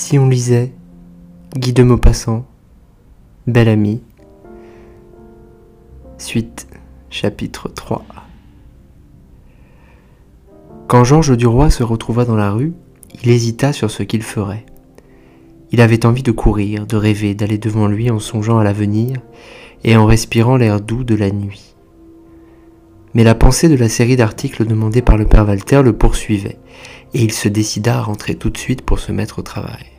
Si on lisait Guy de Maupassant, Bel ami. Suite, chapitre 3. Quand Georges Duroy se retrouva dans la rue, il hésita sur ce qu'il ferait. Il avait envie de courir, de rêver, d'aller devant lui en songeant à l'avenir et en respirant l'air doux de la nuit. Mais la pensée de la série d'articles demandés par le père Walter le poursuivait, et il se décida à rentrer tout de suite pour se mettre au travail.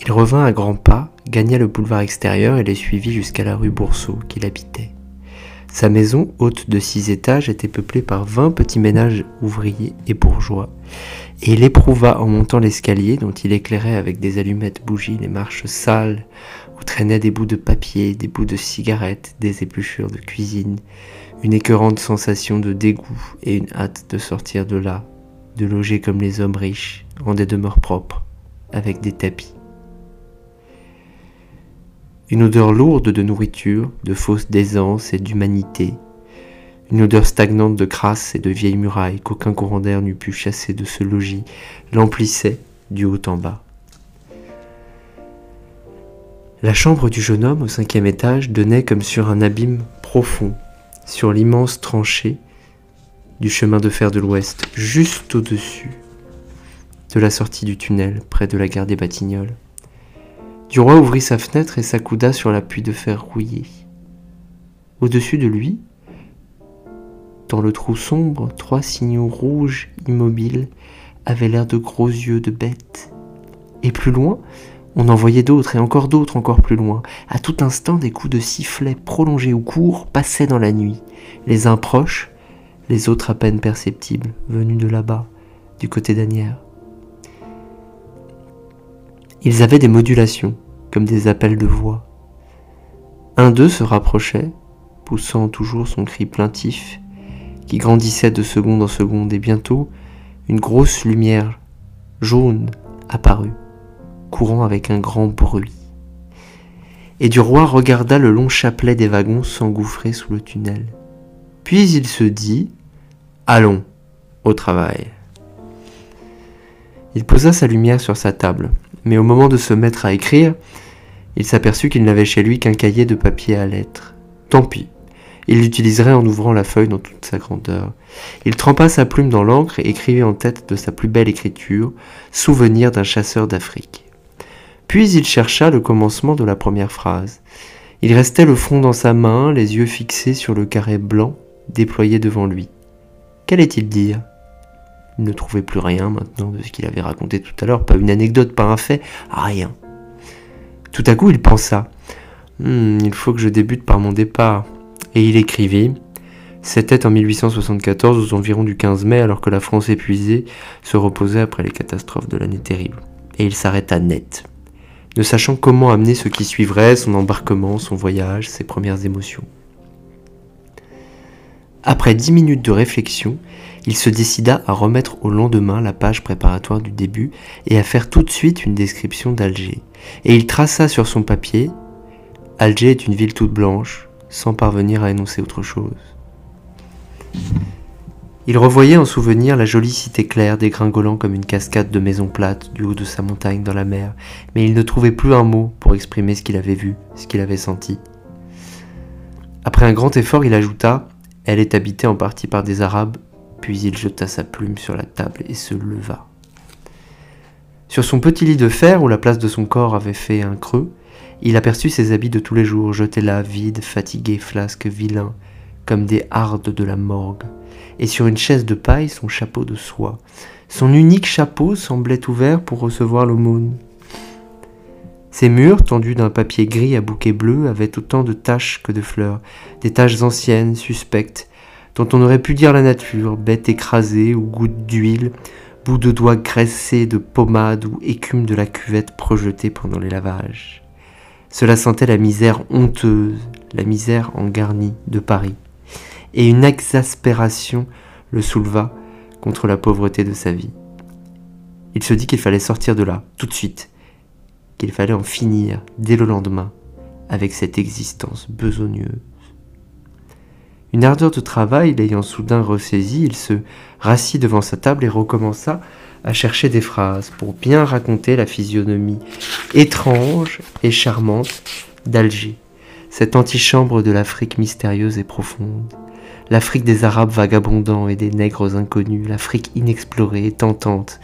Il revint à grands pas, gagna le boulevard extérieur et les suivit jusqu'à la rue Boursault qu'il habitait. Sa maison, haute de six étages, était peuplée par vingt petits ménages ouvriers et bourgeois, et il éprouva en montant l'escalier dont il éclairait avec des allumettes bougies les marches sales où traînaient des bouts de papier, des bouts de cigarettes, des épluchures de cuisine, une écœurante sensation de dégoût et une hâte de sortir de là, de loger comme les hommes riches, en des demeures propres, avec des tapis. Une odeur lourde de nourriture, de fausse d'aisance et d'humanité, une odeur stagnante de crasse et de vieilles murailles qu'aucun courant d'air n'eût pu chasser de ce logis, l'emplissait du haut en bas. La chambre du jeune homme au cinquième étage donnait comme sur un abîme profond, sur l'immense tranchée du chemin de fer de l'ouest, juste au-dessus de la sortie du tunnel, près de la gare des Batignolles. Duroy ouvrit sa fenêtre et s'accouda sur l'appui de fer rouillé. Au-dessus de lui, dans le trou sombre, trois signaux rouges immobiles avaient l'air de gros yeux de bêtes. Et plus loin, on en voyait d'autres et encore d'autres encore plus loin. À tout instant, des coups de sifflet prolongés ou courts passaient dans la nuit, les uns proches, les autres à peine perceptibles, venus de là-bas, du côté d'Anières. Ils avaient des modulations, comme des appels de voix. Un d'eux se rapprochait, poussant toujours son cri plaintif, qui grandissait de seconde en seconde, et bientôt une grosse lumière jaune apparut courant avec un grand bruit. Et du roi regarda le long chapelet des wagons s'engouffrer sous le tunnel. Puis il se dit Allons, au travail. Il posa sa lumière sur sa table, mais au moment de se mettre à écrire, il s'aperçut qu'il n'avait chez lui qu'un cahier de papier à lettres. Tant pis, il l'utiliserait en ouvrant la feuille dans toute sa grandeur. Il trempa sa plume dans l'encre et écrivit en tête de sa plus belle écriture Souvenir d'un chasseur d'Afrique. Puis il chercha le commencement de la première phrase. Il restait le front dans sa main, les yeux fixés sur le carré blanc déployé devant lui. Qu'allait-il dire? Il ne trouvait plus rien maintenant de ce qu'il avait raconté tout à l'heure, pas une anecdote, pas un fait, rien. Tout à coup, il pensa hmm, Il faut que je débute par mon départ. Et il écrivit C'était en 1874, aux environs du 15 mai, alors que la France épuisée se reposait après les catastrophes de l'année terrible. Et il s'arrêta net ne sachant comment amener ce qui suivrait, son embarquement, son voyage, ses premières émotions. Après dix minutes de réflexion, il se décida à remettre au lendemain la page préparatoire du début et à faire tout de suite une description d'Alger. Et il traça sur son papier Alger est une ville toute blanche, sans parvenir à énoncer autre chose. Il revoyait en souvenir la jolie cité claire dégringolant comme une cascade de maisons plates du haut de sa montagne dans la mer, mais il ne trouvait plus un mot pour exprimer ce qu'il avait vu, ce qu'il avait senti. Après un grand effort, il ajouta Elle est habitée en partie par des Arabes, puis il jeta sa plume sur la table et se leva. Sur son petit lit de fer, où la place de son corps avait fait un creux, il aperçut ses habits de tous les jours jetés là, vides, fatigués, flasques, vilains, comme des hardes de la morgue et sur une chaise de paille son chapeau de soie. Son unique chapeau semblait ouvert pour recevoir l'aumône. Ses murs, tendus d'un papier gris à bouquet bleu, avaient autant de taches que de fleurs, des taches anciennes, suspectes, dont on aurait pu dire la nature, bêtes écrasées ou gouttes d'huile, bouts de doigts graissés de pommade ou écume de la cuvette projetée pendant les lavages. Cela sentait la misère honteuse, la misère en garni de Paris et une exaspération le souleva contre la pauvreté de sa vie. Il se dit qu'il fallait sortir de là, tout de suite, qu'il fallait en finir dès le lendemain avec cette existence besogneuse. Une ardeur de travail l'ayant soudain ressaisi, il se rassit devant sa table et recommença à chercher des phrases pour bien raconter la physionomie étrange et charmante d'Alger, cette antichambre de l'Afrique mystérieuse et profonde, l'Afrique des Arabes vagabondants et des nègres inconnus, l'Afrique inexplorée et tentante,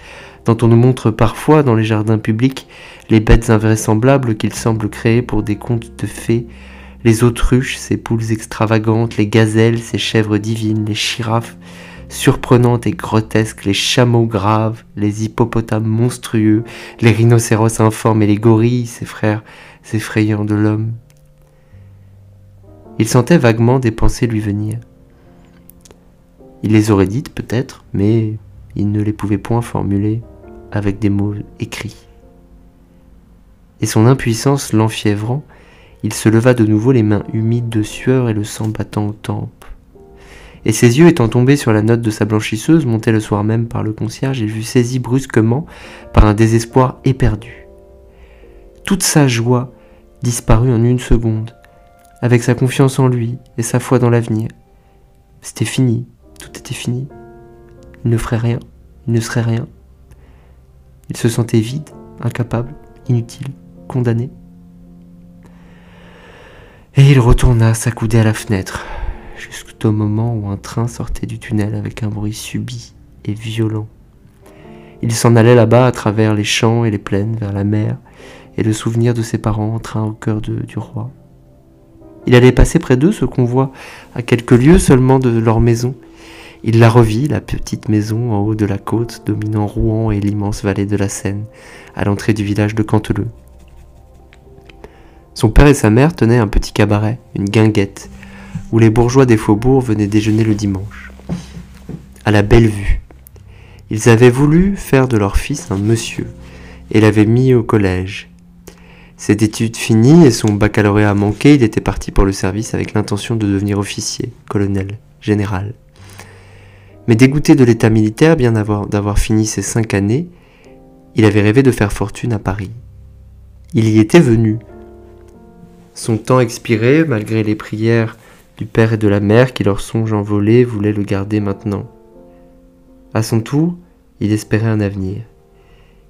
dont on nous montre parfois dans les jardins publics les bêtes invraisemblables qu'ils semblent créer pour des contes de fées, les autruches, ces poules extravagantes, les gazelles, ces chèvres divines, les girafes surprenantes et grotesques, les chameaux graves, les hippopotames monstrueux, les rhinocéros informes et les gorilles, ces frères effrayants de l'homme. Il sentait vaguement des pensées lui venir. Il les aurait dites peut-être, mais il ne les pouvait point formuler avec des mots écrits. Et son impuissance l'enfiévrant, il se leva de nouveau les mains humides de sueur et le sang battant aux tempes. Et ses yeux étant tombés sur la note de sa blanchisseuse, montée le soir même par le concierge, il fut saisi brusquement par un désespoir éperdu. Toute sa joie disparut en une seconde, avec sa confiance en lui et sa foi dans l'avenir. C'était fini, tout était fini. Il ne ferait rien, il ne serait rien. Il se sentait vide, incapable, inutile, condamné. Et il retourna s'accouder à la fenêtre, jusqu'au moment où un train sortait du tunnel avec un bruit subit et violent. Il s'en allait là-bas à travers les champs et les plaines vers la mer, et le souvenir de ses parents en au cœur du roi. Il allait passer près d'eux, ce convoi, à quelques lieues seulement de leur maison, il la revit, la petite maison en haut de la côte, dominant Rouen et l'immense vallée de la Seine, à l'entrée du village de Canteleu. Son père et sa mère tenaient un petit cabaret, une guinguette, où les bourgeois des faubourgs venaient déjeuner le dimanche. À la belle vue. Ils avaient voulu faire de leur fils un monsieur, et l'avaient mis au collège. Ses études finies et son baccalauréat manqué, il était parti pour le service avec l'intention de devenir officier, colonel, général. Mais dégoûté de l'état militaire, bien d'avoir fini ses cinq années, il avait rêvé de faire fortune à Paris. Il y était venu. Son temps expiré, malgré les prières du père et de la mère qui leur songe envolé voulaient le garder maintenant. À son tour, il espérait un avenir.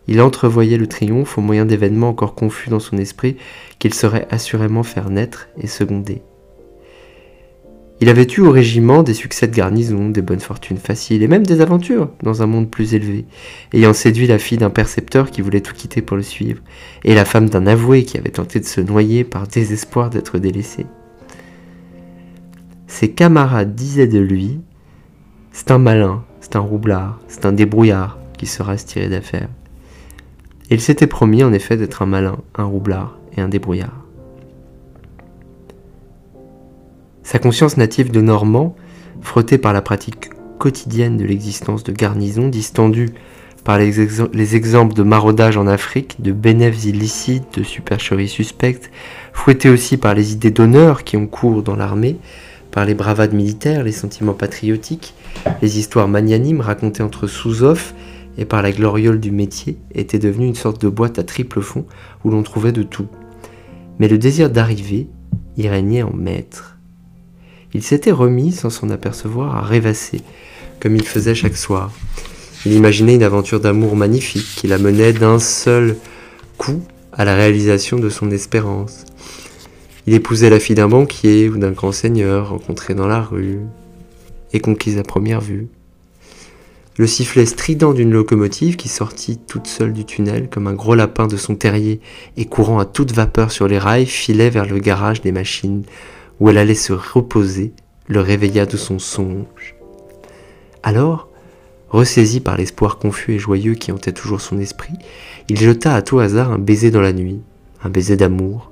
Il entrevoyait le triomphe au moyen d'événements encore confus dans son esprit qu'il saurait assurément faire naître et seconder. Il avait eu au régiment des succès de garnison, des bonnes fortunes faciles et même des aventures dans un monde plus élevé, ayant séduit la fille d'un percepteur qui voulait tout quitter pour le suivre, et la femme d'un avoué qui avait tenté de se noyer par désespoir d'être délaissé. Ses camarades disaient de lui C'est un malin, c'est un roublard, c'est un débrouillard qui sera se tirer d'affaire. Il s'était promis en effet d'être un malin, un roublard et un débrouillard. Sa conscience native de Normand, frottée par la pratique quotidienne de l'existence de garnison, distendue par les, exemples de maraudage en Afrique, de bénéfices illicites, de supercheries suspectes, fouettée aussi par les idées d'honneur qui ont cours dans l'armée, par les bravades militaires, les sentiments patriotiques, les histoires magnanimes racontées entre sous-offs et par la gloriole du métier, était devenue une sorte de boîte à triple fond où l'on trouvait de tout. Mais le désir d'arriver y régnait en maître. Il s'était remis, sans s'en apercevoir, à rêvasser, comme il faisait chaque soir. Il imaginait une aventure d'amour magnifique qui l'amenait d'un seul coup à la réalisation de son espérance. Il épousait la fille d'un banquier ou d'un grand seigneur rencontré dans la rue et conquise à première vue. Le sifflet strident d'une locomotive qui sortit toute seule du tunnel comme un gros lapin de son terrier et courant à toute vapeur sur les rails filait vers le garage des machines où elle allait se reposer, le réveilla de son songe. Alors, ressaisi par l'espoir confus et joyeux qui hantait toujours son esprit, il jeta à tout hasard un baiser dans la nuit, un baiser d'amour,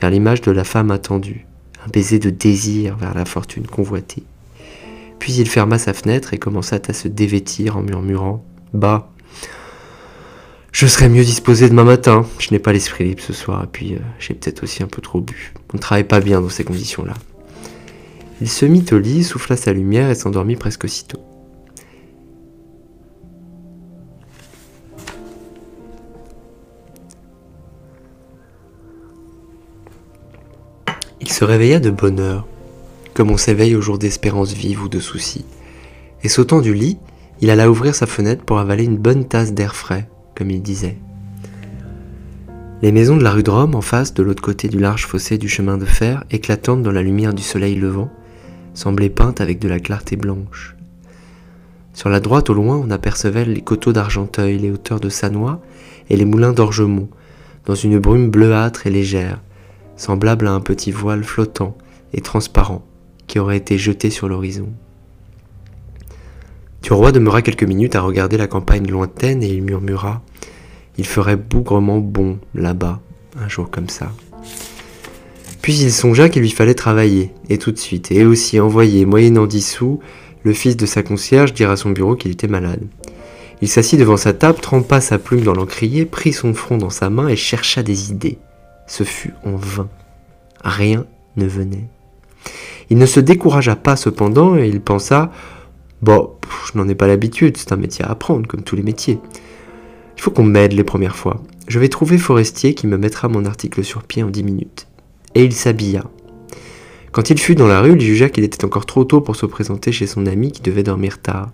vers l'image de la femme attendue, un baiser de désir vers la fortune convoitée. Puis il ferma sa fenêtre et commença à se dévêtir en murmurant Bah, je serai mieux disposé demain matin. Je n'ai pas l'esprit libre ce soir, et puis euh, j'ai peut-être aussi un peu trop bu. On ne travaille pas bien dans ces conditions-là. Il se mit au lit, souffla sa lumière et s'endormit presque aussitôt. Il se réveilla de bonne heure, comme on s'éveille au jour d'espérance vive ou de soucis, et sautant du lit, Il alla ouvrir sa fenêtre pour avaler une bonne tasse d'air frais, comme il disait. Les maisons de la rue de Rome, en face, de l'autre côté du large fossé du chemin de fer, éclatantes dans la lumière du soleil levant, semblaient peintes avec de la clarté blanche. Sur la droite, au loin, on apercevait les coteaux d'Argenteuil, les hauteurs de Sanois et les moulins d'Orgemont, dans une brume bleuâtre et légère, semblable à un petit voile flottant et transparent qui aurait été jeté sur l'horizon. Roi demeura quelques minutes à regarder la campagne lointaine et il murmura il ferait bougrement bon là-bas, un jour comme ça. Puis il songea qu'il lui fallait travailler, et tout de suite, et aussi envoyer, moyennant dix sous, le fils de sa concierge dire à son bureau qu'il était malade. Il s'assit devant sa table, trempa sa plume dans l'encrier, prit son front dans sa main et chercha des idées. Ce fut en vain. Rien ne venait. Il ne se découragea pas cependant et il pensa Bon, je n'en ai pas l'habitude, c'est un métier à apprendre, comme tous les métiers. Il faut qu'on m'aide les premières fois. Je vais trouver Forestier qui me mettra mon article sur pied en dix minutes. Et il s'habilla. Quand il fut dans la rue, il jugea qu'il était encore trop tôt pour se présenter chez son ami qui devait dormir tard.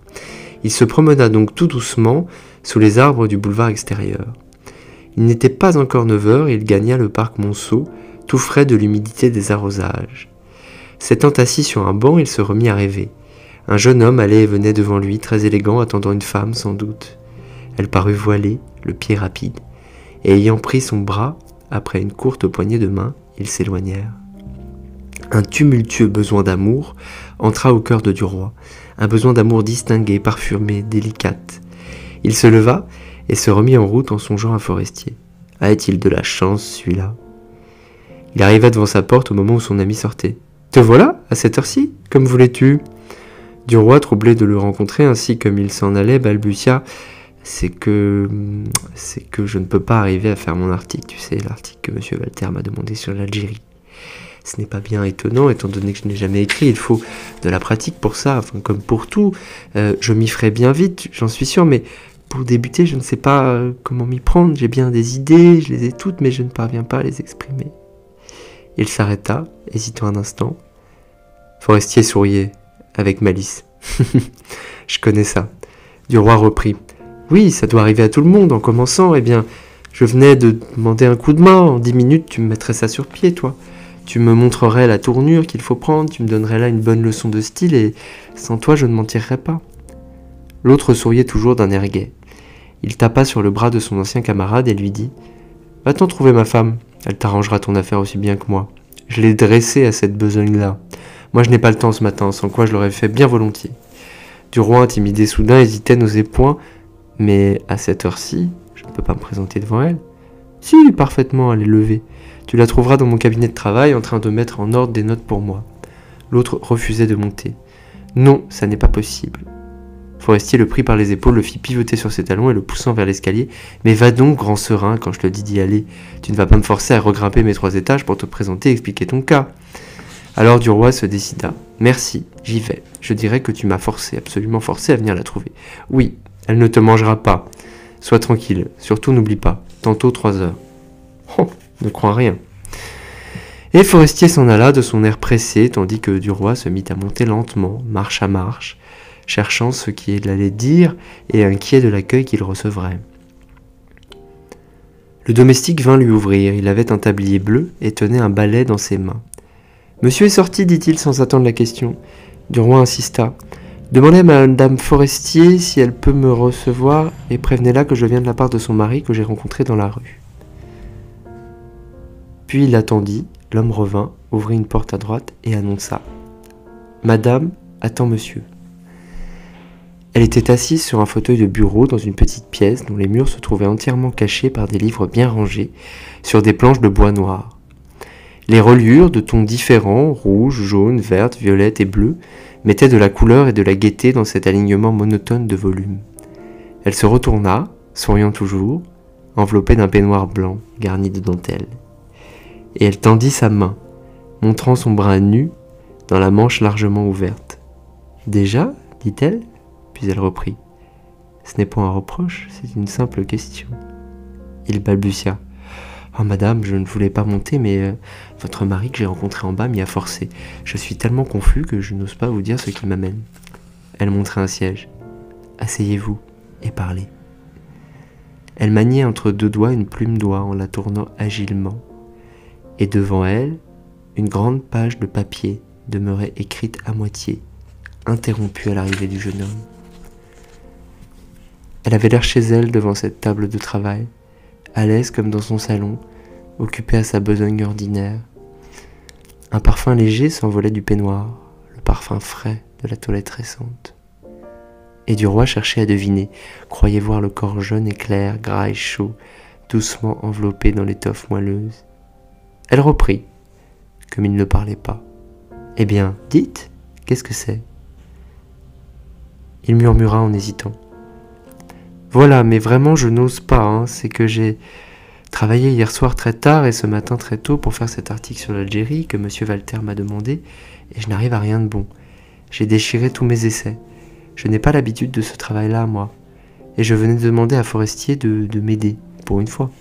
Il se promena donc tout doucement sous les arbres du boulevard extérieur. Il n'était pas encore 9 heures et il gagna le parc Monceau, tout frais de l'humidité des arrosages. S'étant assis sur un banc, il se remit à rêver. Un jeune homme allait et venait devant lui, très élégant, attendant une femme sans doute. Elle parut voilée, le pied rapide, et ayant pris son bras, après une courte poignée de main, ils s'éloignèrent. Un tumultueux besoin d'amour entra au cœur de Duroy, un besoin d'amour distingué, parfumé, délicate. Il se leva et se remit en route en songeant à Forestier. A-t-il de la chance, celui-là? Il arriva devant sa porte au moment où son ami sortait. Te voilà, à cette heure-ci? Comme voulais-tu? Duroy, troublé de le rencontrer ainsi comme il s'en allait, balbutia c'est que c'est que je ne peux pas arriver à faire mon article, tu sais, l'article que M. Walter m'a demandé sur l'Algérie. Ce n'est pas bien étonnant, étant donné que je n'ai jamais écrit, il faut de la pratique pour ça, comme pour tout. Euh, je m'y ferai bien vite, j'en suis sûr, mais pour débuter, je ne sais pas euh, comment m'y prendre. J'ai bien des idées, je les ai toutes, mais je ne parviens pas à les exprimer. Il s'arrêta, hésitant un instant. Forestier souriait, avec malice. je connais ça. Du roi reprit. Oui, ça doit arriver à tout le monde en commençant. Eh bien, je venais de demander un coup de main. En dix minutes, tu me mettrais ça sur pied, toi. Tu me montrerais la tournure qu'il faut prendre, tu me donnerais là une bonne leçon de style, et sans toi, je ne m'en tirerais pas. L'autre souriait toujours d'un air gai. Il tapa sur le bras de son ancien camarade et lui dit Va-t'en trouver ma femme, elle t'arrangera ton affaire aussi bien que moi. Je l'ai dressée à cette besogne-là. Moi, je n'ai pas le temps ce matin, sans quoi je l'aurais fait bien volontiers. Du roi intimidé soudain hésitait, n'osait point, mais à cette heure-ci, je ne peux pas me présenter devant elle. Si, parfaitement, elle est levée. Tu la trouveras dans mon cabinet de travail en train de mettre en ordre des notes pour moi. L'autre refusait de monter. Non, ça n'est pas possible. Forestier le prit par les épaules, le fit pivoter sur ses talons et le poussant vers l'escalier. Mais va donc, grand serein, quand je te dis d'y aller. Tu ne vas pas me forcer à regrimper mes trois étages pour te présenter et expliquer ton cas. Alors Duroy se décida. Merci, j'y vais. Je dirais que tu m'as forcé, absolument forcé à venir la trouver. Oui, elle ne te mangera pas. Sois tranquille, surtout n'oublie pas. Tantôt trois heures. Oh, ne crois rien. Et Forestier s'en alla de son air pressé, tandis que Duroy se mit à monter lentement, marche à marche, cherchant ce qu'il allait dire et inquiet de l'accueil qu'il recevrait. Le domestique vint lui ouvrir, il avait un tablier bleu et tenait un balai dans ses mains. Monsieur est sorti, dit-il sans attendre la question. Duroy insista. Demandez à Madame Forestier si elle peut me recevoir et prévenez-la que je viens de la part de son mari que j'ai rencontré dans la rue. Puis il attendit, l'homme revint, ouvrit une porte à droite et annonça Madame attend monsieur. Elle était assise sur un fauteuil de bureau dans une petite pièce dont les murs se trouvaient entièrement cachés par des livres bien rangés sur des planches de bois noir. Les reliures de tons différents, rouge, jaune, verte, violette et bleu, mettait de la couleur et de la gaieté dans cet alignement monotone de volumes. Elle se retourna, souriant toujours, enveloppée d'un peignoir blanc garni de dentelle. Et elle tendit sa main, montrant son bras nu dans la manche largement ouverte. Déjà? dit-elle, puis elle reprit. Ce n'est pas un reproche, c'est une simple question. Il balbutia. Oh madame, je ne voulais pas monter, mais euh, votre mari que j'ai rencontré en bas m'y a forcé. Je suis tellement confus que je n'ose pas vous dire ce qui m'amène. Elle montrait un siège. asseyez-vous et parlez. Elle maniait entre deux doigts une plume d'oie en la tournant agilement, et devant elle, une grande page de papier demeurait écrite à moitié, interrompue à l'arrivée du jeune homme. Elle avait l'air chez elle devant cette table de travail, à l'aise comme dans son salon, occupée à sa besogne ordinaire. Un parfum léger s'envolait du peignoir, le parfum frais de la toilette récente. Et du roi cherchait à deviner, croyait voir le corps jaune et clair, gras et chaud, doucement enveloppé dans l'étoffe moelleuse. Elle reprit, comme il ne parlait pas. Eh bien, dites, qu'est-ce que c'est? Il murmura en hésitant. Voilà, mais vraiment je n'ose pas, hein. c'est que j'ai travaillé hier soir très tard et ce matin très tôt pour faire cet article sur l'Algérie que M. Walter m'a demandé, et je n'arrive à rien de bon. J'ai déchiré tous mes essais. Je n'ai pas l'habitude de ce travail-là, moi. Et je venais demander à Forestier de, de m'aider, pour une fois.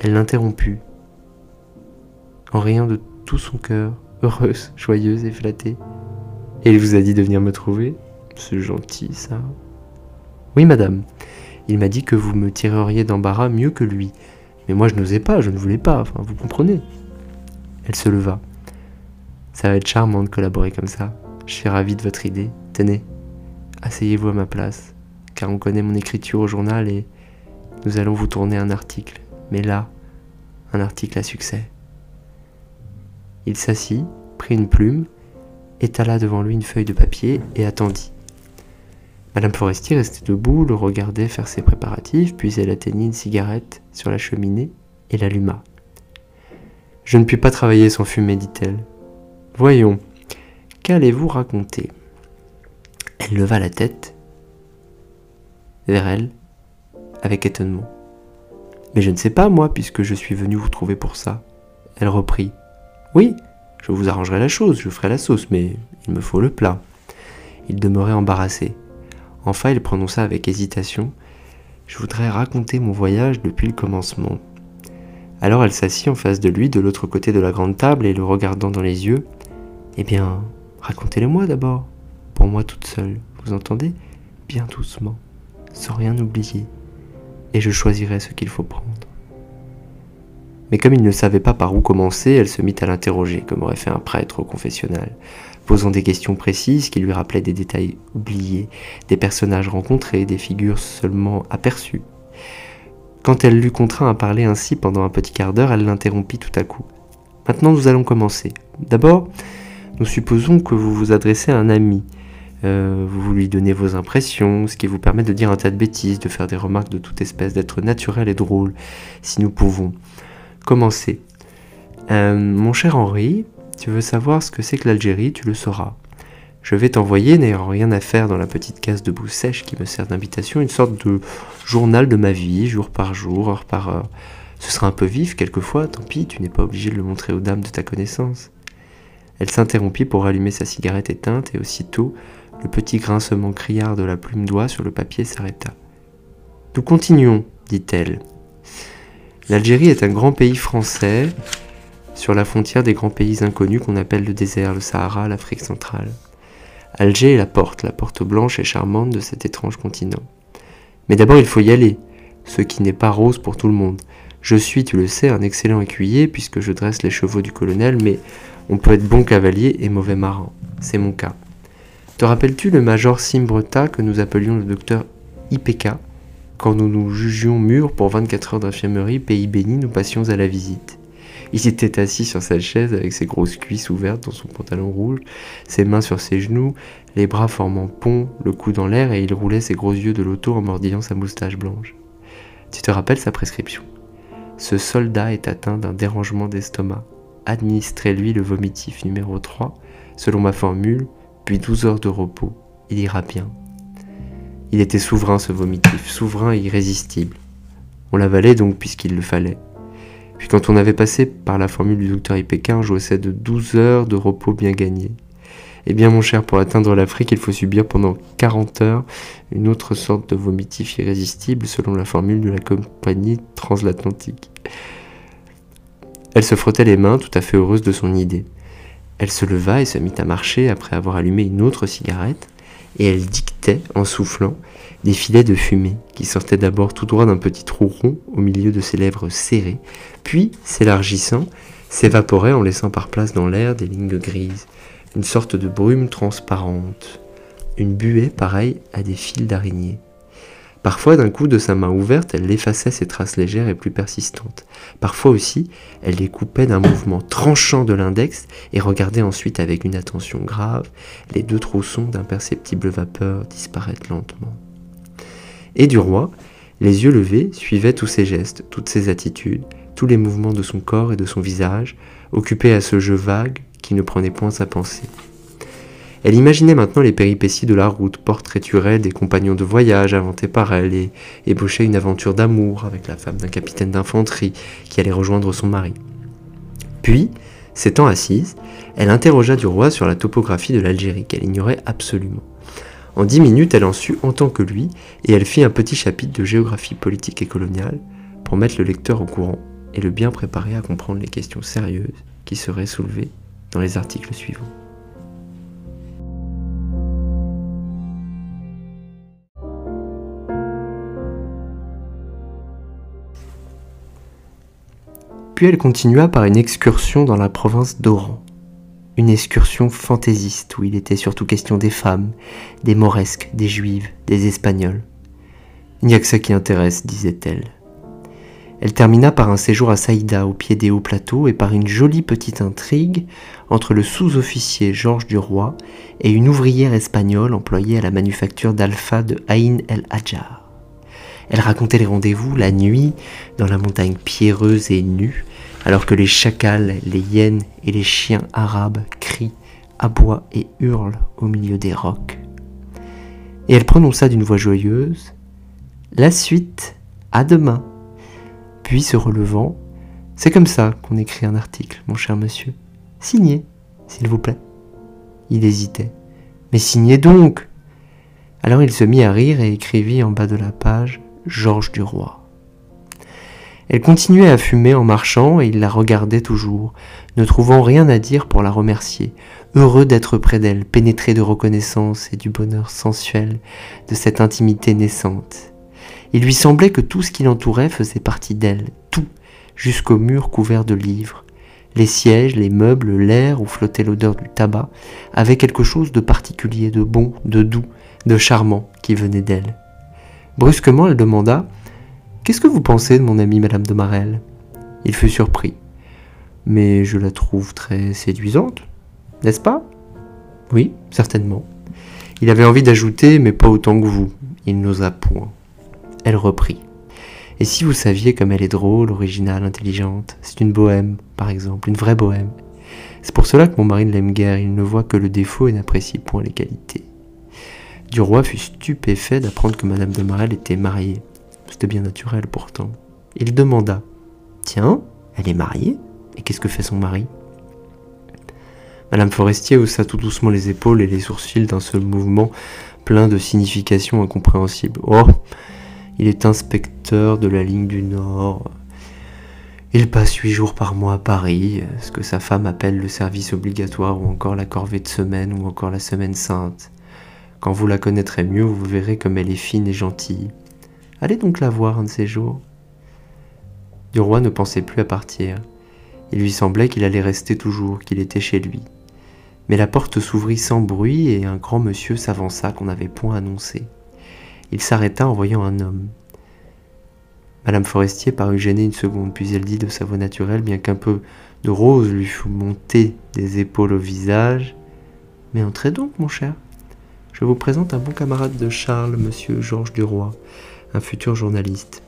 Elle l'interromput, en riant de tout son cœur, heureuse, joyeuse et flattée. Et il vous a dit de venir me trouver? C'est gentil, ça. Oui, madame. Il m'a dit que vous me tireriez d'embarras mieux que lui. Mais moi, je n'osais pas, je ne voulais pas, enfin, vous comprenez. Elle se leva. Ça va être charmant de collaborer comme ça. Je suis ravie de votre idée. Tenez, asseyez-vous à ma place, car on connaît mon écriture au journal et nous allons vous tourner un article. Mais là, un article à succès. Il s'assit, prit une plume, étala devant lui une feuille de papier et attendit. Madame Forestier restait debout, le regardait faire ses préparatifs, puis elle atteignit une cigarette sur la cheminée et l'alluma. Je ne puis pas travailler sans fumer, dit-elle. Voyons, qu'allez-vous raconter? Elle leva la tête vers elle avec étonnement. Mais je ne sais pas, moi, puisque je suis venu vous trouver pour ça. Elle reprit. Oui, je vous arrangerai la chose, je ferai la sauce, mais il me faut le plat. Il demeurait embarrassé. Enfin, il prononça avec hésitation Je voudrais raconter mon voyage depuis le commencement. Alors elle s'assit en face de lui, de l'autre côté de la grande table, et le regardant dans les yeux Eh bien, racontez-le-moi d'abord, pour moi toute seule, vous entendez? Bien doucement, sans rien oublier, et je choisirai ce qu'il faut prendre. Mais comme il ne savait pas par où commencer, elle se mit à l'interroger, comme aurait fait un prêtre au confessionnal, posant des questions précises qui lui rappelaient des détails oubliés, des personnages rencontrés, des figures seulement aperçues. Quand elle l'eut contraint à parler ainsi pendant un petit quart d'heure, elle l'interrompit tout à coup. Maintenant nous allons commencer. D'abord, nous supposons que vous vous adressez à un ami. Euh, vous lui donnez vos impressions, ce qui vous permet de dire un tas de bêtises, de faire des remarques de toute espèce, d'être naturel et drôle, si nous pouvons commencer. Euh, mon cher Henri, tu veux savoir ce que c'est que l'Algérie, tu le sauras. Je vais t'envoyer, n'ayant rien à faire dans la petite case de boue sèche qui me sert d'invitation, une sorte de journal de ma vie, jour par jour, heure par heure. Ce sera un peu vif quelquefois, tant pis, tu n'es pas obligé de le montrer aux dames de ta connaissance. Elle s'interrompit pour allumer sa cigarette éteinte et aussitôt le petit grincement criard de la plume d'oie sur le papier s'arrêta. Nous continuons, dit-elle. L'Algérie est un grand pays français sur la frontière des grands pays inconnus qu'on appelle le désert, le Sahara, l'Afrique centrale. Alger est la porte, la porte blanche et charmante de cet étrange continent. Mais d'abord il faut y aller, ce qui n'est pas rose pour tout le monde. Je suis, tu le sais, un excellent écuyer puisque je dresse les chevaux du colonel, mais on peut être bon cavalier et mauvais marin. C'est mon cas. Te rappelles-tu le major Simbreta que nous appelions le docteur IPK quand nous nous jugions mûrs pour 24 heures d'infirmerie, pays béni, nous passions à la visite. Il était assis sur sa chaise avec ses grosses cuisses ouvertes dans son pantalon rouge, ses mains sur ses genoux, les bras formant pont, le cou dans l'air et il roulait ses gros yeux de loto en mordillant sa moustache blanche. Tu te rappelles sa prescription? Ce soldat est atteint d'un dérangement d'estomac. Administrez-lui le vomitif numéro 3, selon ma formule, puis 12 heures de repos. Il ira bien. Il était souverain ce vomitif, souverain et irrésistible. On l'avalait donc puisqu'il le fallait. Puis quand on avait passé par la formule du docteur IPK, on jouissait de 12 heures de repos bien gagnées. Eh bien mon cher, pour atteindre l'Afrique, il faut subir pendant 40 heures une autre sorte de vomitif irrésistible selon la formule de la compagnie transatlantique. Elle se frottait les mains, tout à fait heureuse de son idée. Elle se leva et se mit à marcher après avoir allumé une autre cigarette, et elle dicta émittait, en soufflant, des filets de fumée qui sortaient d'abord tout droit d'un petit trou rond au milieu de ses lèvres serrées, puis, s'élargissant, s'évaporaient en laissant par place dans l'air des lignes grises, une sorte de brume transparente, une buée pareille à des fils d'araignée. Parfois, d'un coup de sa main ouverte, elle effaçait ces traces légères et plus persistantes. Parfois aussi, elle les coupait d'un mouvement tranchant de l'index et regardait ensuite avec une attention grave les deux troussons d'imperceptibles vapeurs disparaître lentement. Et du roi, les yeux levés, suivait tous ses gestes, toutes ses attitudes, tous les mouvements de son corps et de son visage, occupé à ce jeu vague qui ne prenait point sa pensée. Elle imaginait maintenant les péripéties de la route, portraiturait des compagnons de voyage inventés par elle et ébauchait une aventure d'amour avec la femme d'un capitaine d'infanterie qui allait rejoindre son mari. Puis, s'étant assise, elle interrogea du roi sur la topographie de l'Algérie qu'elle ignorait absolument. En dix minutes, elle en sut autant que lui, et elle fit un petit chapitre de géographie politique et coloniale pour mettre le lecteur au courant et le bien préparer à comprendre les questions sérieuses qui seraient soulevées dans les articles suivants. Elle continua par une excursion dans la province d'Oran. Une excursion fantaisiste où il était surtout question des femmes, des moresques, des juives, des espagnols. Il n'y a que ça qui intéresse, disait-elle. Elle termina par un séjour à Saïda au pied des hauts plateaux et par une jolie petite intrigue entre le sous-officier Georges Duroy et une ouvrière espagnole employée à la manufacture d'Alpha de Aïn el Hadjar. Elle racontait les rendez-vous la nuit dans la montagne pierreuse et nue, alors que les chacals, les hyènes et les chiens arabes crient, aboient et hurlent au milieu des rocs. Et elle prononça d'une voix joyeuse La suite, à demain. Puis se relevant, c'est comme ça qu'on écrit un article, mon cher monsieur. Signez, s'il vous plaît. Il hésitait. Mais signez donc Alors il se mit à rire et écrivit en bas de la page Georges du Roi. Elle continuait à fumer en marchant et il la regardait toujours, ne trouvant rien à dire pour la remercier, heureux d'être près d'elle, pénétré de reconnaissance et du bonheur sensuel de cette intimité naissante. Il lui semblait que tout ce qui l'entourait faisait partie d'elle, tout, jusqu'aux murs couverts de livres. Les sièges, les meubles, l'air où flottait l'odeur du tabac avaient quelque chose de particulier, de bon, de doux, de charmant qui venait d'elle. Brusquement, elle demanda Qu'est-ce que vous pensez de mon amie Madame de Marelle? Il fut surpris. Mais je la trouve très séduisante, n'est-ce pas Oui, certainement. Il avait envie d'ajouter, mais pas autant que vous. Il n'osa point. Elle reprit. Et si vous saviez comme elle est drôle, originale, intelligente, c'est une bohème, par exemple, une vraie bohème. C'est pour cela que mon mari ne l'aime guère, il ne voit que le défaut et n'apprécie point les qualités. Du roi fut stupéfait d'apprendre que Madame de Marelle était mariée. C'était bien naturel pourtant. Il demanda Tiens, elle est mariée? Et qu'est-ce que fait son mari? Madame Forestier haussa tout doucement les épaules et les sourcils d'un seul mouvement plein de significations incompréhensibles. Oh Il est inspecteur de la ligne du Nord. Il passe huit jours par mois à Paris, ce que sa femme appelle le service obligatoire ou encore la corvée de semaine ou encore la semaine sainte? Quand vous la connaîtrez mieux, vous verrez comme elle est fine et gentille. Allez donc la voir un de ces jours. Du roi ne pensait plus à partir. Il lui semblait qu'il allait rester toujours, qu'il était chez lui. Mais la porte s'ouvrit sans bruit et un grand monsieur s'avança qu'on n'avait point annoncé. Il s'arrêta en voyant un homme. Madame Forestier parut gênée une seconde, puis elle dit de sa voix naturelle, bien qu'un peu de rose lui fût monté des épaules au visage Mais entrez donc, mon cher. Je vous présente un bon camarade de Charles, monsieur Georges Duroy, un futur journaliste.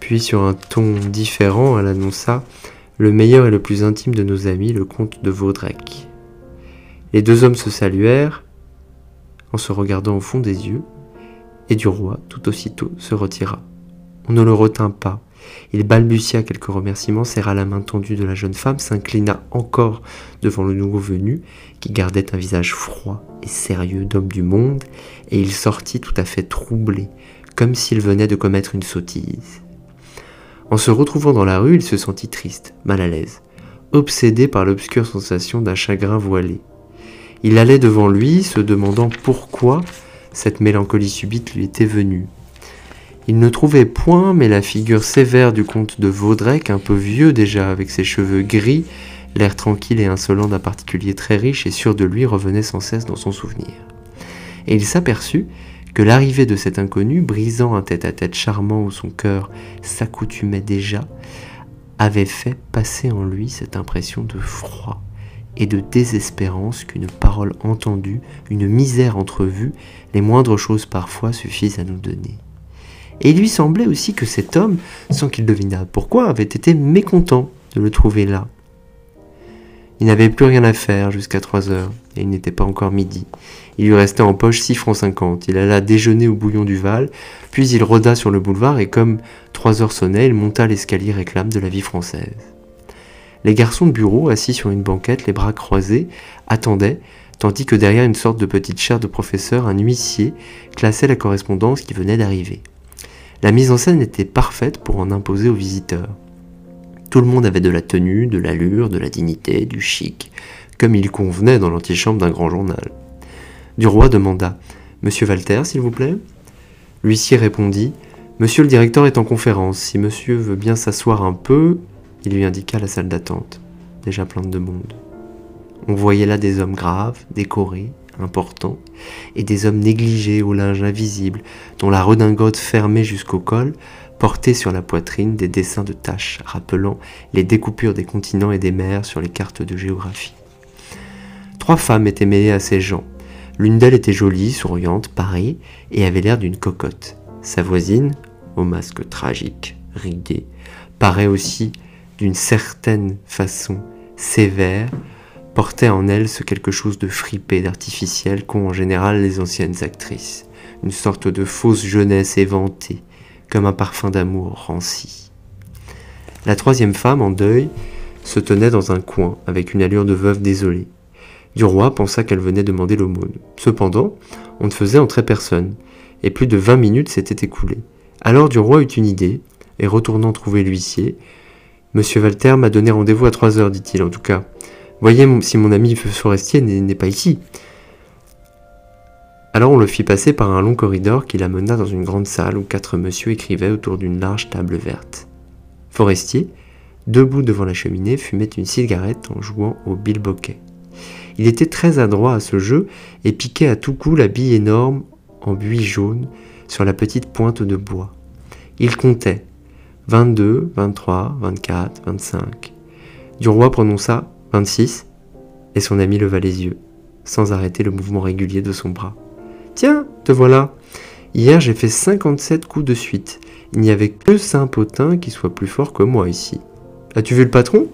Puis, sur un ton différent, elle annonça le meilleur et le plus intime de nos amis, le comte de Vaudrec. Les deux hommes se saluèrent en se regardant au fond des yeux, et Duroy, tout aussitôt, se retira. On ne le retint pas. Il balbutia quelques remerciements, serra la main tendue de la jeune femme, s'inclina encore devant le nouveau venu, qui gardait un visage froid et sérieux d'homme du monde, et il sortit tout à fait troublé, comme s'il venait de commettre une sottise. En se retrouvant dans la rue, il se sentit triste, mal à l'aise, obsédé par l'obscure sensation d'un chagrin voilé. Il allait devant lui, se demandant pourquoi Cette mélancolie subite lui était venue. Il ne trouvait point, mais la figure sévère du comte de Vaudrec, un peu vieux déjà, avec ses cheveux gris, l'air tranquille et insolent d'un particulier très riche et sûr de lui, revenait sans cesse dans son souvenir. Et il s'aperçut que l'arrivée de cet inconnu, brisant un tête-à-tête charmant où son cœur s'accoutumait déjà, avait fait passer en lui cette impression de froid et de désespérance qu'une parole entendue, une misère entrevue, les moindres choses parfois suffisent à nous donner. Et il lui semblait aussi que cet homme, sans qu'il devinât pourquoi, avait été mécontent de le trouver là. Il n'avait plus rien à faire jusqu'à trois heures, et il n'était pas encore midi. Il lui restait en poche six francs cinquante. Il alla déjeuner au bouillon du Val, puis il rôda sur le boulevard, et comme trois heures sonnaient, il monta l'escalier réclame de la vie française. Les garçons de bureau, assis sur une banquette, les bras croisés, attendaient, tandis que derrière une sorte de petite chaire de professeur, un huissier classait la correspondance qui venait d'arriver. La mise en scène était parfaite pour en imposer aux visiteurs. Tout le monde avait de la tenue, de l'allure, de la dignité, du chic, comme il convenait dans l'antichambre d'un grand journal. Duroy demanda Monsieur Walter, s'il vous plaît? L'huissier répondit Monsieur le directeur est en conférence. Si monsieur veut bien s'asseoir un peu, il lui indiqua la salle d'attente, déjà pleine de monde. On voyait là des hommes graves, décorés, importants, et des hommes négligés au linge invisible, dont la redingote fermée jusqu'au col portait sur la poitrine des dessins de taches rappelant les découpures des continents et des mers sur les cartes de géographie. Trois femmes étaient mêlées à ces gens. L'une d'elles était jolie, souriante, parée, et avait l'air d'une cocotte. Sa voisine, au masque tragique, ridé, paraît aussi d'une certaine façon sévère, portait en elle ce quelque chose de fripé, d'artificiel qu'ont en général les anciennes actrices, une sorte de fausse jeunesse éventée, comme un parfum d'amour ranci. La troisième femme, en deuil, se tenait dans un coin, avec une allure de veuve désolée. Duroy pensa qu'elle venait demander l'aumône. Cependant, on ne faisait entrer personne, et plus de vingt minutes s'étaient écoulées. Alors Duroy eut une idée, et retournant trouver l'huissier, Monsieur Walter m'a donné rendez-vous à trois heures, dit-il en tout cas. Voyez si mon ami forestier n'est pas ici. Alors on le fit passer par un long corridor qui l'amena dans une grande salle où quatre messieurs écrivaient autour d'une large table verte. Forestier, debout devant la cheminée, fumait une cigarette en jouant au bilboquet. Il était très adroit à ce jeu et piquait à tout coup la bille énorme en buis jaune sur la petite pointe de bois. Il comptait 22, 23, 24, 25. Duroy prononça 26 et son ami leva les yeux, sans arrêter le mouvement régulier de son bras. Tiens, te voilà. Hier j'ai fait 57 coups de suite. Il n'y avait que Saint-Potin qui soit plus fort que moi ici. As-tu vu le patron?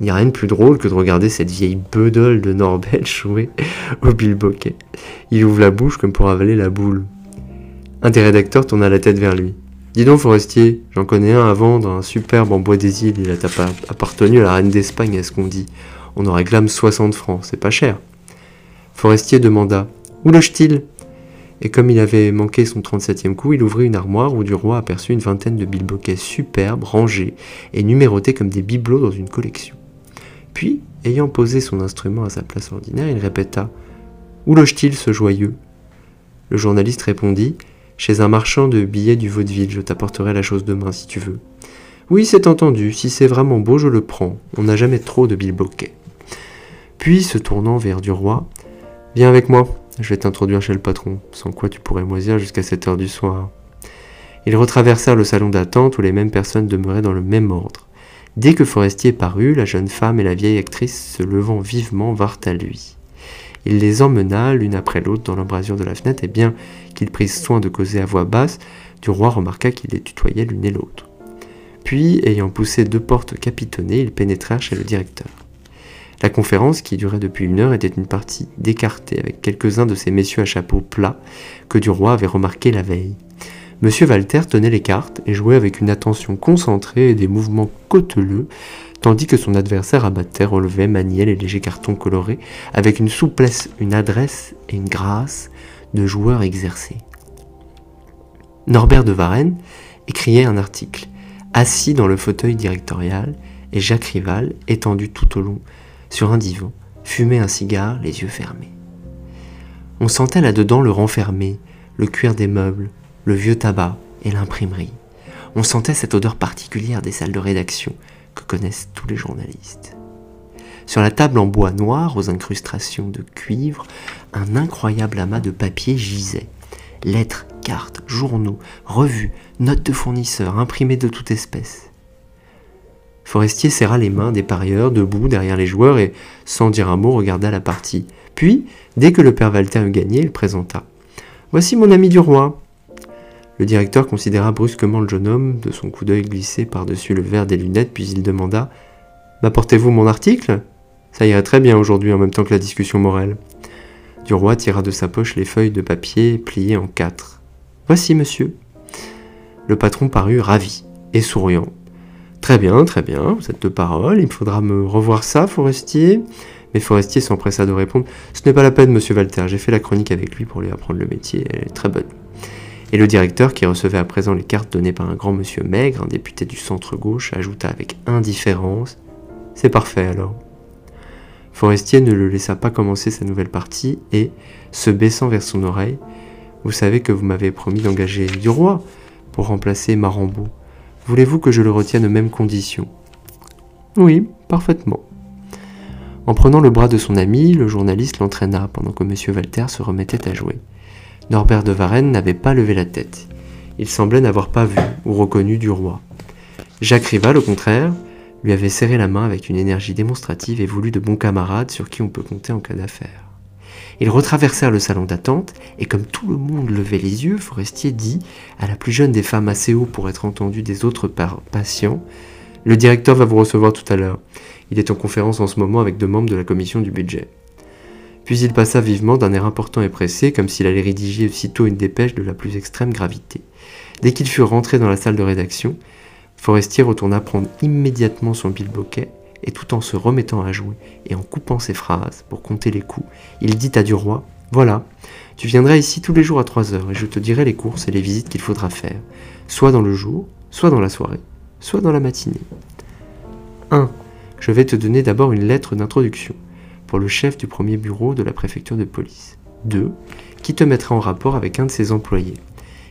Il n'y a rien de plus drôle que de regarder cette vieille bedole de Norbel jouer au bilboquet. Il ouvre la bouche comme pour avaler la boule. Un des rédacteurs tourna la tête vers lui. Dis donc, Forestier, j'en connais un à vendre, un superbe en bois des îles. Il a appartenu à la reine d'Espagne, à ce qu'on dit? On en réclame 60 francs, c'est pas cher. Forestier demanda Où loge-t-il? Et comme il avait manqué son 37e coup, il ouvrit une armoire où Duroy aperçut une vingtaine de bilboquets superbes, rangés et numérotés comme des bibelots dans une collection. Puis, ayant posé son instrument à sa place ordinaire, il répéta Où loge-t-il ce joyeux? Le journaliste répondit chez un marchand de billets du vaudeville, je t'apporterai la chose demain si tu veux. Oui, c'est entendu, si c'est vraiment beau, je le prends. On n'a jamais trop de bilboquets. Puis, se tournant vers du roi, Viens avec moi, je vais t'introduire chez le patron, sans quoi tu pourrais moisir jusqu'à 7 heures du soir. Ils retraversèrent le salon d'attente où les mêmes personnes demeuraient dans le même ordre. Dès que Forestier parut, la jeune femme et la vieille actrice se levant vivement vinrent à lui. Il les emmena l'une après l'autre dans l'embrasure de la fenêtre, et bien qu'ils prissent soin de causer à voix basse, du roi remarqua qu'ils les tutoyaient l'une et l'autre. Puis, ayant poussé deux portes capitonnées, ils pénétrèrent chez le directeur. La conférence, qui durait depuis une heure, était une partie d'écarté avec quelques-uns de ces messieurs à chapeau plat que du roi avait remarqué la veille. Monsieur Walter tenait les cartes et jouait avec une attention concentrée et des mouvements cauteleux tandis que son adversaire abattait, relevait, maniait les légers cartons colorés avec une souplesse, une adresse et une grâce de joueur exercé. Norbert de Varenne écriait un article, assis dans le fauteuil directorial, et Jacques Rival, étendu tout au long sur un divan, fumait un cigare, les yeux fermés. On sentait là-dedans le renfermé, le cuir des meubles, le vieux tabac et l'imprimerie. On sentait cette odeur particulière des salles de rédaction que connaissent tous les journalistes. Sur la table en bois noir aux incrustations de cuivre, un incroyable amas de papier gisait. Lettres, cartes, journaux, revues, notes de fournisseurs, imprimées de toute espèce. Forestier serra les mains des parieurs debout derrière les joueurs et, sans dire un mot, regarda la partie. Puis, dès que le père Walter eut gagné, il présenta. Voici mon ami du roi. Le directeur considéra brusquement le jeune homme, de son coup d'œil glissé par-dessus le verre des lunettes, puis il demanda M'apportez-vous mon article? Ça irait très bien aujourd'hui en même temps que la discussion morale. Du roi tira de sa poche les feuilles de papier pliées en quatre. Voici, monsieur. Le patron parut ravi et souriant. Très bien, très bien, vous êtes de parole, il faudra me revoir ça, Forestier. Mais Forestier s'empressa de répondre Ce n'est pas la peine, monsieur Walter, j'ai fait la chronique avec lui pour lui apprendre le métier, elle est très bonne. Et le directeur, qui recevait à présent les cartes données par un grand monsieur maigre, un député du centre-gauche, ajouta avec indifférence C'est parfait alors. Forestier ne le laissa pas commencer sa nouvelle partie et, se baissant vers son oreille, Vous savez que vous m'avez promis d'engager du roi pour remplacer Marambeau. Voulez-vous que je le retienne aux mêmes conditions? Oui, parfaitement. En prenant le bras de son ami, le journaliste l'entraîna pendant que M. Walter se remettait à jouer. Norbert de Varenne n'avait pas levé la tête. Il semblait n'avoir pas vu ou reconnu du roi. Jacques Rival, au contraire, lui avait serré la main avec une énergie démonstrative et voulu de bons camarades sur qui on peut compter en cas d'affaire. Ils retraversèrent le salon d'attente, et comme tout le monde levait les yeux, Forestier dit, à la plus jeune des femmes assez haut pour être entendue des autres patients, Le directeur va vous recevoir tout à l'heure. Il est en conférence en ce moment avec deux membres de la commission du budget. Puis il passa vivement d'un air important et pressé, comme s'il allait rédiger aussitôt une dépêche de la plus extrême gravité. Dès qu'il fut rentré dans la salle de rédaction, Forestier retourna prendre immédiatement son bilboquet et tout en se remettant à jouer et en coupant ses phrases pour compter les coups, il dit à Duroy Voilà, tu viendras ici tous les jours à 3 heures et je te dirai les courses et les visites qu'il faudra faire, soit dans le jour, soit dans la soirée, soit dans la matinée. 1. Je vais te donner d'abord une lettre d'introduction le chef du premier bureau de la préfecture de police. 2. Qui te mettra en rapport avec un de ses employés.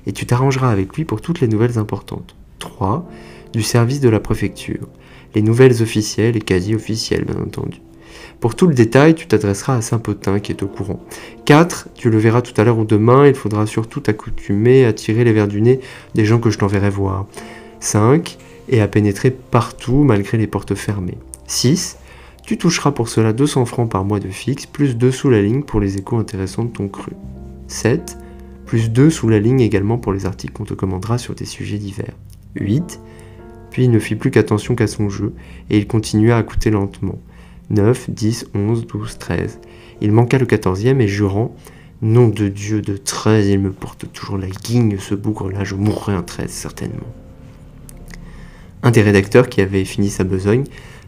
Et tu t'arrangeras avec lui pour toutes les nouvelles importantes. 3. Du service de la préfecture les nouvelles officielles et quasi officielles, bien entendu. Pour tout le détail, tu t'adresseras à Saint-Potin qui est au courant. 4. Tu le verras tout à l'heure ou demain, il faudra surtout t'accoutumer à tirer les verres du nez des gens que je t'enverrai voir. 5. Et à pénétrer partout malgré les portes fermées. 6. Tu toucheras pour cela 200 francs par mois de fixe, plus 2 sous la ligne pour les échos intéressants de ton cru. 7. Plus 2 sous la ligne également pour les articles qu'on te commandera sur des sujets divers. 8. Puis il ne fit plus qu'attention qu'à son jeu, et il continua à coûter lentement. 9, 10, 11, 12, 13. Il manqua le quatorzième et jurant Nom de Dieu, de 13, il me porte toujours la guigne, ce bougre-là, je mourrai un 13, certainement. Un des rédacteurs qui avait fini sa besogne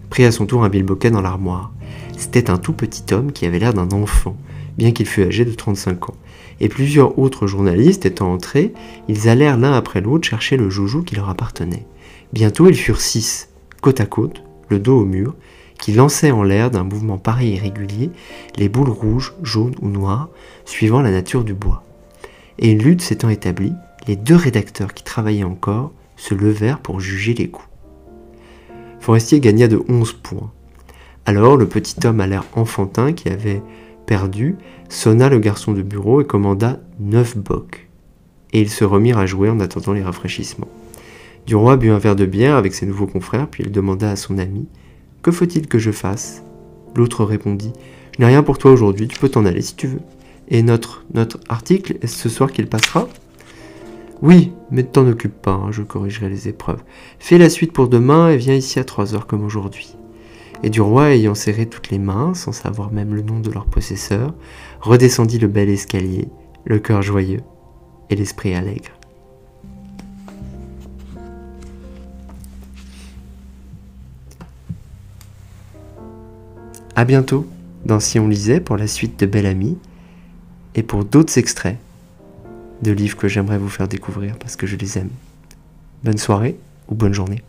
prit à son tour un bilboquet dans l'armoire. C'était un tout petit homme qui avait l'air d'un enfant, bien qu'il fût âgé de 35 ans. Et plusieurs autres journalistes étant entrés, ils allèrent l'un après l'autre chercher le joujou qui leur appartenait. Bientôt ils furent six, côte à côte, le dos au mur, qui lançaient en l'air d'un mouvement pareil et régulier les boules rouges, jaunes ou noires, suivant la nature du bois. Et une lutte s'étant établie, les deux rédacteurs qui travaillaient encore se levèrent pour juger les coups. Forestier gagna de 11 points. Alors le petit homme à l'air enfantin qui avait perdu sonna le garçon de bureau et commanda neuf bocs. Et ils se remirent à jouer en attendant les rafraîchissements. Du roi but un verre de bière avec ses nouveaux confrères, puis il demanda à son ami Que faut-il que je fasse? L'autre répondit Je n'ai rien pour toi aujourd'hui, tu peux t'en aller si tu veux. Et notre, notre article, est-ce ce soir qu'il passera Oui, mais ne t'en occupe pas, hein, je corrigerai les épreuves. Fais la suite pour demain et viens ici à 3 heures comme aujourd'hui. Et du roi, ayant serré toutes les mains, sans savoir même le nom de leur possesseur, redescendit le bel escalier, le cœur joyeux et l'esprit allègre. A bientôt dans Si on lisait pour la suite de Belle Amie et pour d'autres extraits de livres que j'aimerais vous faire découvrir parce que je les aime. Bonne soirée ou bonne journée.